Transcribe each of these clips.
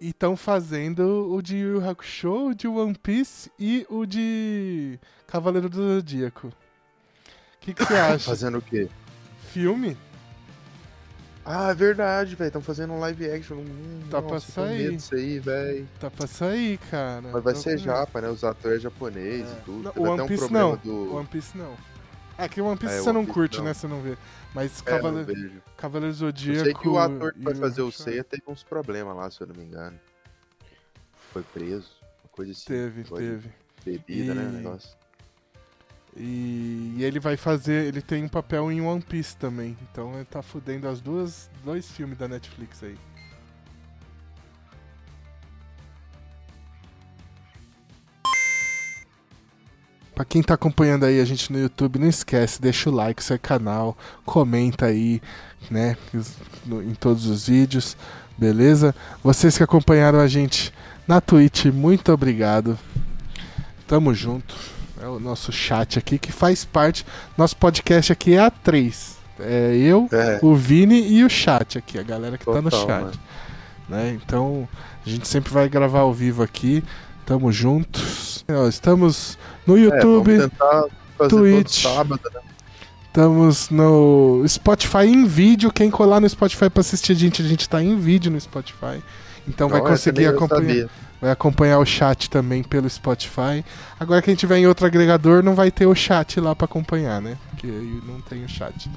E estão fazendo o de Yu Yu Hakusho, o de One Piece e o de Cavaleiro do Zodíaco. O que você acha? Fazendo o quê? Filme? Ah, é verdade, velho. Estão fazendo um live action. Hum, Tá pra nossa, sair. medo disso aí, velho. Tá pra sair, cara. Mas vai ser japa, né? Os atores japoneses É. e tudo. Não, Teve o até One um Piece problema não. do. One Piece não. É que One Piece É, você não Piece curte, não. né? Você não vê. Mas É, Cavaleiro. Cavaleiro Eu Zodíaco. sei que o ator que vai fazer o Seiya teve uns problemas lá, se eu não me engano. Foi preso, uma coisa assim. Teve, teve. Bebida, né? E- o negócio. E, e ele vai fazer. Ele tem um papel em One Piece também. Então ele tá fudendo as duas. Dois filmes da Netflix aí. Pra quem tá acompanhando aí a gente no YouTube, não esquece, deixa o like, seu canal, comenta aí, né, em todos os vídeos, beleza? Vocês que acompanharam a gente na Twitch, muito obrigado. Tamo junto. É o nosso chat aqui que faz parte. Nosso podcast aqui é a três. É eu, É, o Vini e o chat aqui, a galera que tá no Total, chat. mano. Né? Então, a gente sempre vai gravar ao vivo aqui. Tamo juntos. Estamos no é, YouTube, tentar fazer Twitch. todo sábado, né? estamos no Spotify em vídeo. Quem colar no Spotify pra assistir a gente, a gente tá em vídeo no Spotify. Então vai Não, essa conseguir acompanhar. Vai acompanhar o chat também pelo Spotify. Agora quem tiver em outro agregador não vai ter o chat lá pra acompanhar, né? Porque aí não tem o chat.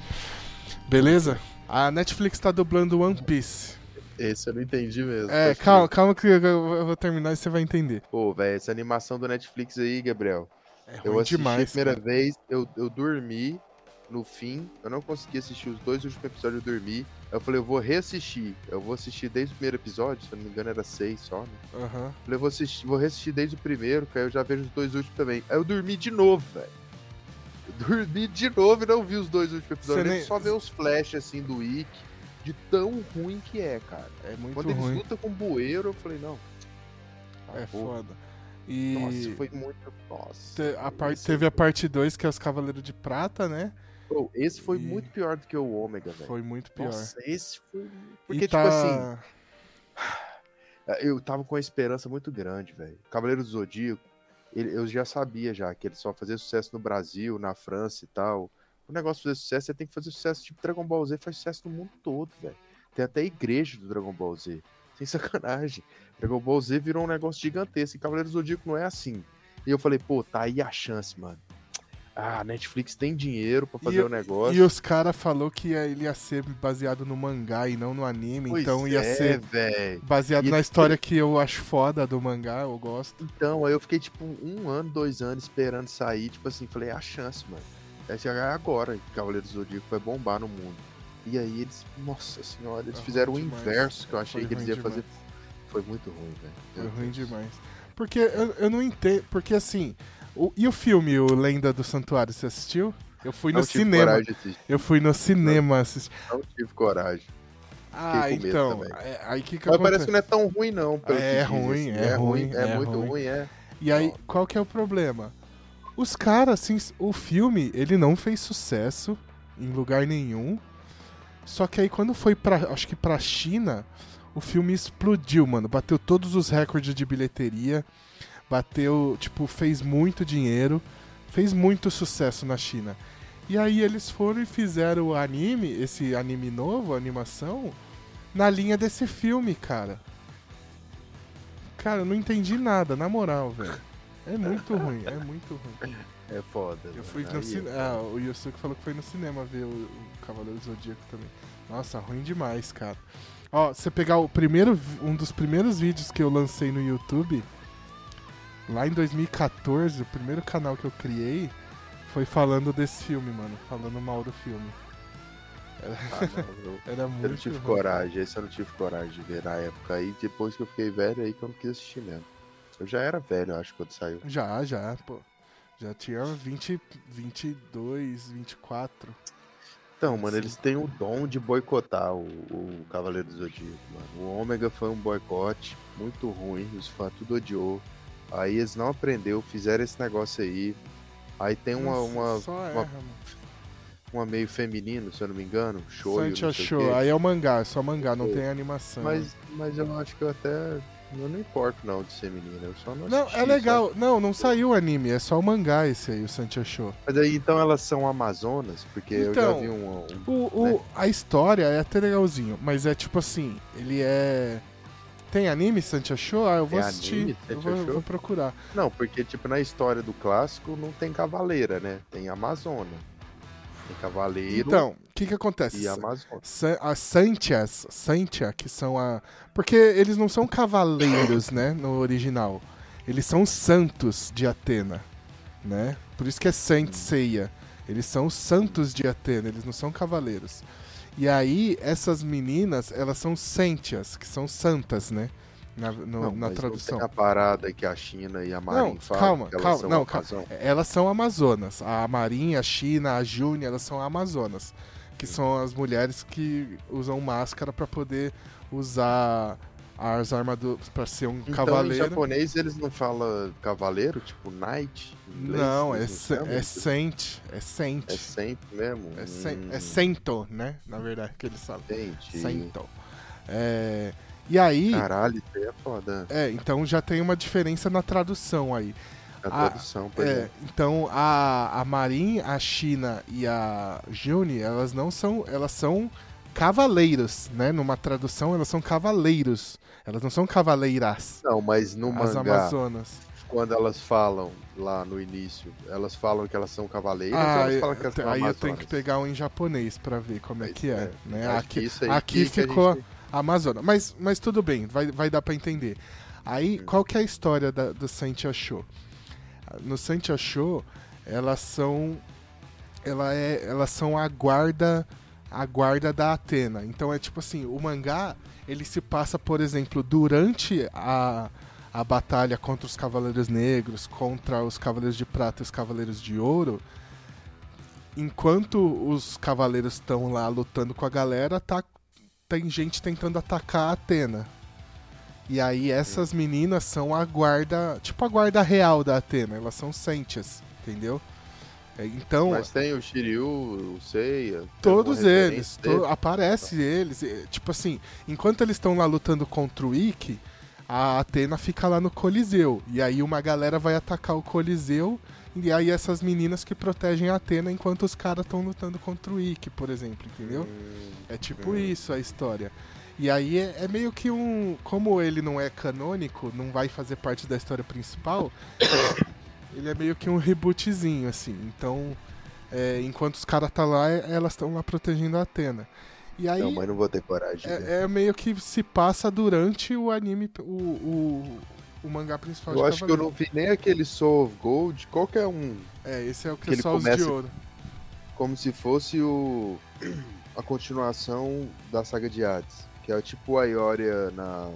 Beleza? A Netflix tá dublando One Piece. Esse eu não entendi mesmo. É, calma, calma que eu vou terminar e você vai entender. Pô, velho, essa animação do Netflix aí, Gabriel. É Eu ruim assisti demais. a primeira cara. vez, eu, eu dormi no fim, eu não consegui assistir os dois últimos episódios, eu dormi. Aí eu falei, eu vou reassistir. Eu vou assistir desde o primeiro episódio, se eu não me engano era seis só, né? Aham. Falei, eu vou, assistir, vou reassistir desde o primeiro, que aí eu já vejo os dois últimos também. Aí eu dormi de novo, velho. Eu Dormi de novo e não vi os dois últimos episódios. Eu nem- só ver os flashes assim do Ick, de tão ruim que é, cara. É muito Quando eles ruim. lutam com o bueiro, eu falei, não. É acabou. foda. E Nossa, foi muito. Nossa. a par- esse- teve a parte 2, que é os Cavaleiros de Prata, né? Pô, esse foi E- muito pior do que o Ômega, velho. Foi muito pior. Nossa, esse foi. Porque, tá... tipo assim, eu tava com uma esperança muito grande, velho. Cavaleiro do Zodíaco, ele- eu já sabia já que ele só fazia sucesso no Brasil, na França e tal. O negócio de fazer sucesso, você tem que fazer sucesso. Tipo, Dragon Ball Z faz sucesso no mundo todo, velho. Tem até igreja do Dragon Ball Z. Sem sacanagem. Dragon Ball Z virou um negócio gigantesco. E Cavaleiro do Zodíaco não é assim. E eu falei, pô, tá aí a chance, mano. Ah, Netflix tem dinheiro pra fazer E o negócio. E os caras falou que ele ia ser baseado no mangá e não no anime, Pois então ia é, ser velho. baseado E- na história que eu acho foda do mangá, eu gosto. Então, aí eu fiquei, tipo, um ano, dois anos esperando sair, tipo assim, falei, é a chance, mano. É agora que Cavaleiro do Zodíaco vai bombar no mundo. E aí eles, nossa senhora, eles Foi fizeram o ruim demais. inverso que eu achei Foi que eles ruim iam fazer. Foi muito ruim, velho. Foi Meu ruim Deus. demais. Porque eu, eu não entendo. Porque assim. o- e o filme, o Lenda do Santuário, você assistiu? Eu fui no Não tive cinema. coragem de assistir. Eu fui no cinema assistir. Não tive coragem. Ah, então. é- aí que que Mas acontece? parece que não é tão ruim, não. É ruim, assim. é ruim, É, é muito ruim. ruim, é. E aí, qual que é o problema? Os caras, assim, o filme, ele não fez sucesso em lugar nenhum. Só que aí quando foi pra, acho que pra China, o filme explodiu, mano. Bateu todos os recordes de bilheteria. Bateu, tipo, fez muito dinheiro. Fez muito sucesso na China. E aí eles foram e fizeram o anime, esse anime novo, a animação, na linha desse filme, cara. Cara, eu não entendi nada, na moral, velho. É muito ruim, é muito ruim. É foda. Eu fui no cinema. é Ah, o Yusuke falou que foi no cinema ver o, o Cavaleiro do Zodíaco também. Nossa, ruim demais, cara. Ó, você pegar o primeiro, um dos primeiros vídeos que eu lancei no YouTube, lá em 2014, o primeiro canal que eu criei foi falando desse filme, mano. Falando mal do filme. Ah, não, eu- Era muito Eu não tive ruim. coragem, esse eu não tive coragem de ver na época. Aí depois que eu fiquei velho, aí que eu não quis assistir mesmo. Eu já era velho, acho, quando saiu. Já, já, pô. Já tinha 20, 22, 24. Então, mano, Sim. eles têm o dom de boicotar o, o Cavaleiro do Zodíaco, mano. O Ômega foi um boicote muito ruim, os fãs tudo odiou. Aí eles não aprendeu, fizeram esse negócio aí. Aí tem uma. Uma, só uma- erra, mano. uma meio feminino, se eu não me engano. Show. Show. Aí é o mangá, é só mangá, não é. tem animação. Mas, mas eu acho que eu até. Eu não importo não de ser menina, eu só não Não, assisti, é legal. sabe? Não, não saiu o anime, é só o mangá esse aí, o Sancha Show. Mas aí então elas são amazonas? Porque eu já Então, vi um. um- O, o- né? A história é até legalzinho, mas é tipo assim, ele é. Tem anime, Sancha Show? Ah, eu vou Tem assistir. anime, eu vou, vou procurar. Não, porque tipo na história do clássico não tem cavaleira, né? Tem amazona. Tem cavaleiro Então, o que que acontece? e Santias, Santia, que são a. Porque eles não são cavaleiros, né? No original. Eles são santos de Atena, né? Por isso que é Saint Seiya. Eles são os santos de Atena, eles não são cavaleiros. E aí, essas meninas, elas são Santias, que são santas, né? Na, no- Não, na mas tradução. Não tem a parada que a China e a Marin Não, falam. calma, elas calma, são não, calma. Elas são amazonas. A Marinha, a China, a Júnia, elas são amazonas. Que são as mulheres que usam máscara pra poder usar as armaduras pra ser um Então, em cavaleiro. japonês eles não falam cavaleiro, tipo knight? em inglês, Não, é, é saint. É saint. É sempre mesmo? É, sen- Hum, é cento, né? Na verdade, que eles falam. entendi. Cento. É, e aí, Caralho, isso aí é foda. é, então já tem uma diferença na tradução aí. A tradução, por É, exemplo. então a, a Marin, a China e a Juni, elas não são, elas são cavaleiros, né? Numa tradução, elas são cavaleiros. Elas não são cavaleiras. Não, mas no as mangá, Amazonas. quando elas falam lá no início, elas falam que elas são cavaleiras Ah, elas eu- falam que elas são aí eu amazonas? tenho que pegar um em japonês pra ver como é que é, é, né? Aqui, aqui a ficou gente- Amazônia. Mas, mas tudo bem, vai, vai dar pra entender. Aí, qual que é a história da, do Santia Show? No Santia Show, elas são. Ela é, elas são a guarda. A guarda da Atena. Então é tipo assim, o mangá, ele se passa, por exemplo, durante a, a batalha contra os Cavaleiros Negros, contra os Cavaleiros de Prata e os Cavaleiros de Ouro. Enquanto os cavaleiros estão lá lutando com a galera, tá tem gente tentando atacar a Atena. E aí essas meninas são a guarda, tipo a guarda real da Atena, elas são sentias, entendeu? É, Então, Mas tem o Shiryu, o Seiya. todos eles, to- aparece eles, tipo assim, enquanto eles estão lá lutando contra o Ikki, a Atena fica lá no Coliseu, e aí uma galera vai atacar o Coliseu, e aí essas meninas que protegem a Atena enquanto os caras estão lutando contra o Ikki, por exemplo, entendeu? É tipo Hum. isso a história. E aí é, é meio que um. Como ele não é canônico, não vai fazer parte da história principal, ele é meio que um rebootzinho, assim. Então, é, enquanto os caras tá lá, elas estão lá protegendo a Atena. E aí Não, mas não vou ter coragem. de ver. é, é meio que se passa durante o anime, o, o, o mangá principal eu de acho que eu Cavaleiro. não vi nem aquele Soul of Gold, qualquer um. É, esse é o que que, só os de ouro. Como se fosse o. a continuação da saga de Hades. Que é tipo a Ioria na.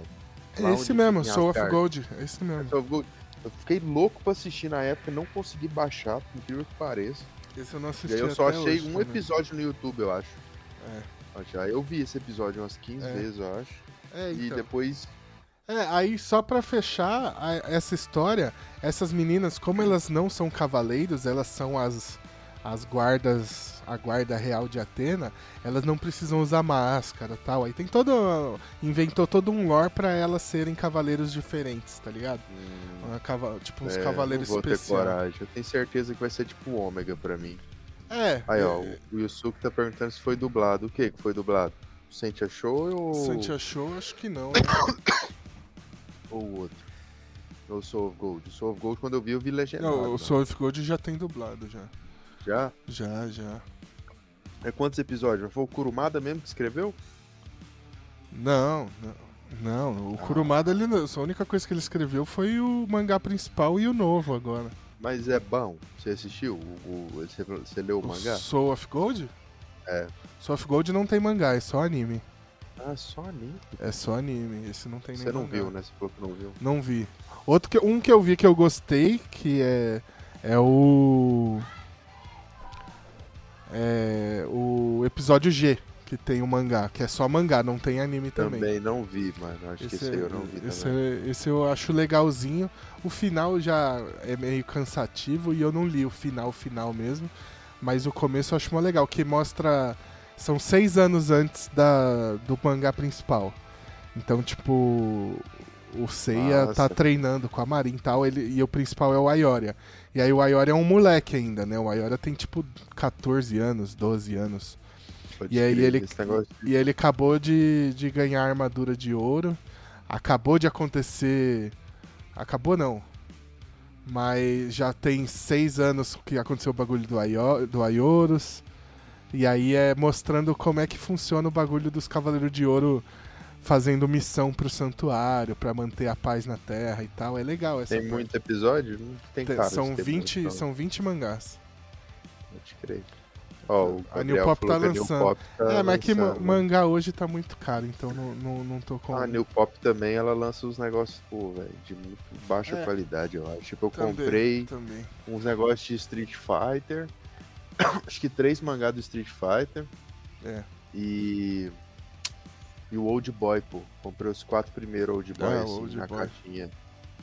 É esse mesmo, Soul of. Gold. É esse mesmo. Soul of Gold. Eu fiquei louco pra assistir na época, não consegui baixar, por incrível que pareça. Esse eu não E assisti aí eu só achei hoje um também. episódio no YouTube, eu acho. É. Já eu vi esse episódio umas 15 É. vezes, eu acho. É, E então. depois. É, aí só pra fechar a- essa história, essas meninas, como elas não são cavaleiros, elas são as, as guardas, a guarda real de Atena, elas não precisam usar máscara tal. Aí tem todo. Inventou todo um lore pra elas serem cavaleiros diferentes, tá ligado? hum, Uma tipo uns é, cavaleiros especiais. Eu tenho certeza que vai ser tipo o ômega pra mim. É, Aí, ó, é, o Yusuke tá perguntando se foi dublado. O que que foi dublado? O Sente achou ou, Santia Show, acho que não. né? ou o outro? Ou o Soul of Gold? O Soul of Gold, quando eu vi, eu vi legendado. Não, o né? Soul of Gold já tem dublado, já. Já? Já, já. É quantos episódios? Foi o Kurumada mesmo que escreveu? Não, não. Não, o Kurumada, ele, a única coisa que ele escreveu foi o mangá principal e o novo agora. Mas é bom. Você assistiu? O, o- você, você leu o O mangá? Soul of Gold? É. Soul of Gold não tem mangá, é só anime. Ah, só anime. É só anime, esse não tem Você não mangá. viu, né? Você falou que não viu. Não vi. Outro que, um que eu vi que eu gostei, que é, é o... É o episódio G, que tem o mangá, que é só mangá, não tem anime também. Também, não vi, mano. Acho que esse eu não vi esse, também. esse eu acho legalzinho. O final já é meio cansativo e eu não li o final, final mesmo. Mas o começo eu acho mó legal, que mostra. São seis anos antes da, do mangá principal. Então, tipo, o Seiya tá Nossa. treinando com a Marin e tal, ele, e o principal é o Ayoria. E aí o Ayoria é um moleque ainda, né? O Ayoria tem tipo 14 anos, 12 anos. Pode E aí ele, e ele acabou de, de ganhar a armadura de ouro. Acabou de acontecer. Acabou não. Mas já tem seis anos que aconteceu o bagulho do, Aio, do Aioros. E aí é mostrando como é que funciona o bagulho dos Cavaleiros de Ouro fazendo missão pro santuário, pra manter a paz na terra e tal. É legal essa Tem parte. muito episódio? Não tem Tem- cara. são, ter 20, muito, não. são 20 mangás. Pode crer. Ó, o A New Pop tá lançando. Pop tá é, mas é que ma- lançando. mangá hoje tá muito caro, então não, não, não tô com. A New Pop também, ela lança uns negócios, pô, velho, de muito baixa É. qualidade, eu acho. Tipo, eu Também, comprei Também. uns negócios de Street Fighter. acho que três mangás do Street Fighter. É. E. E o Old Boy, pô. Comprei os quatro primeiros Old Boy Ah, o assim, Old na Boy. caixinha.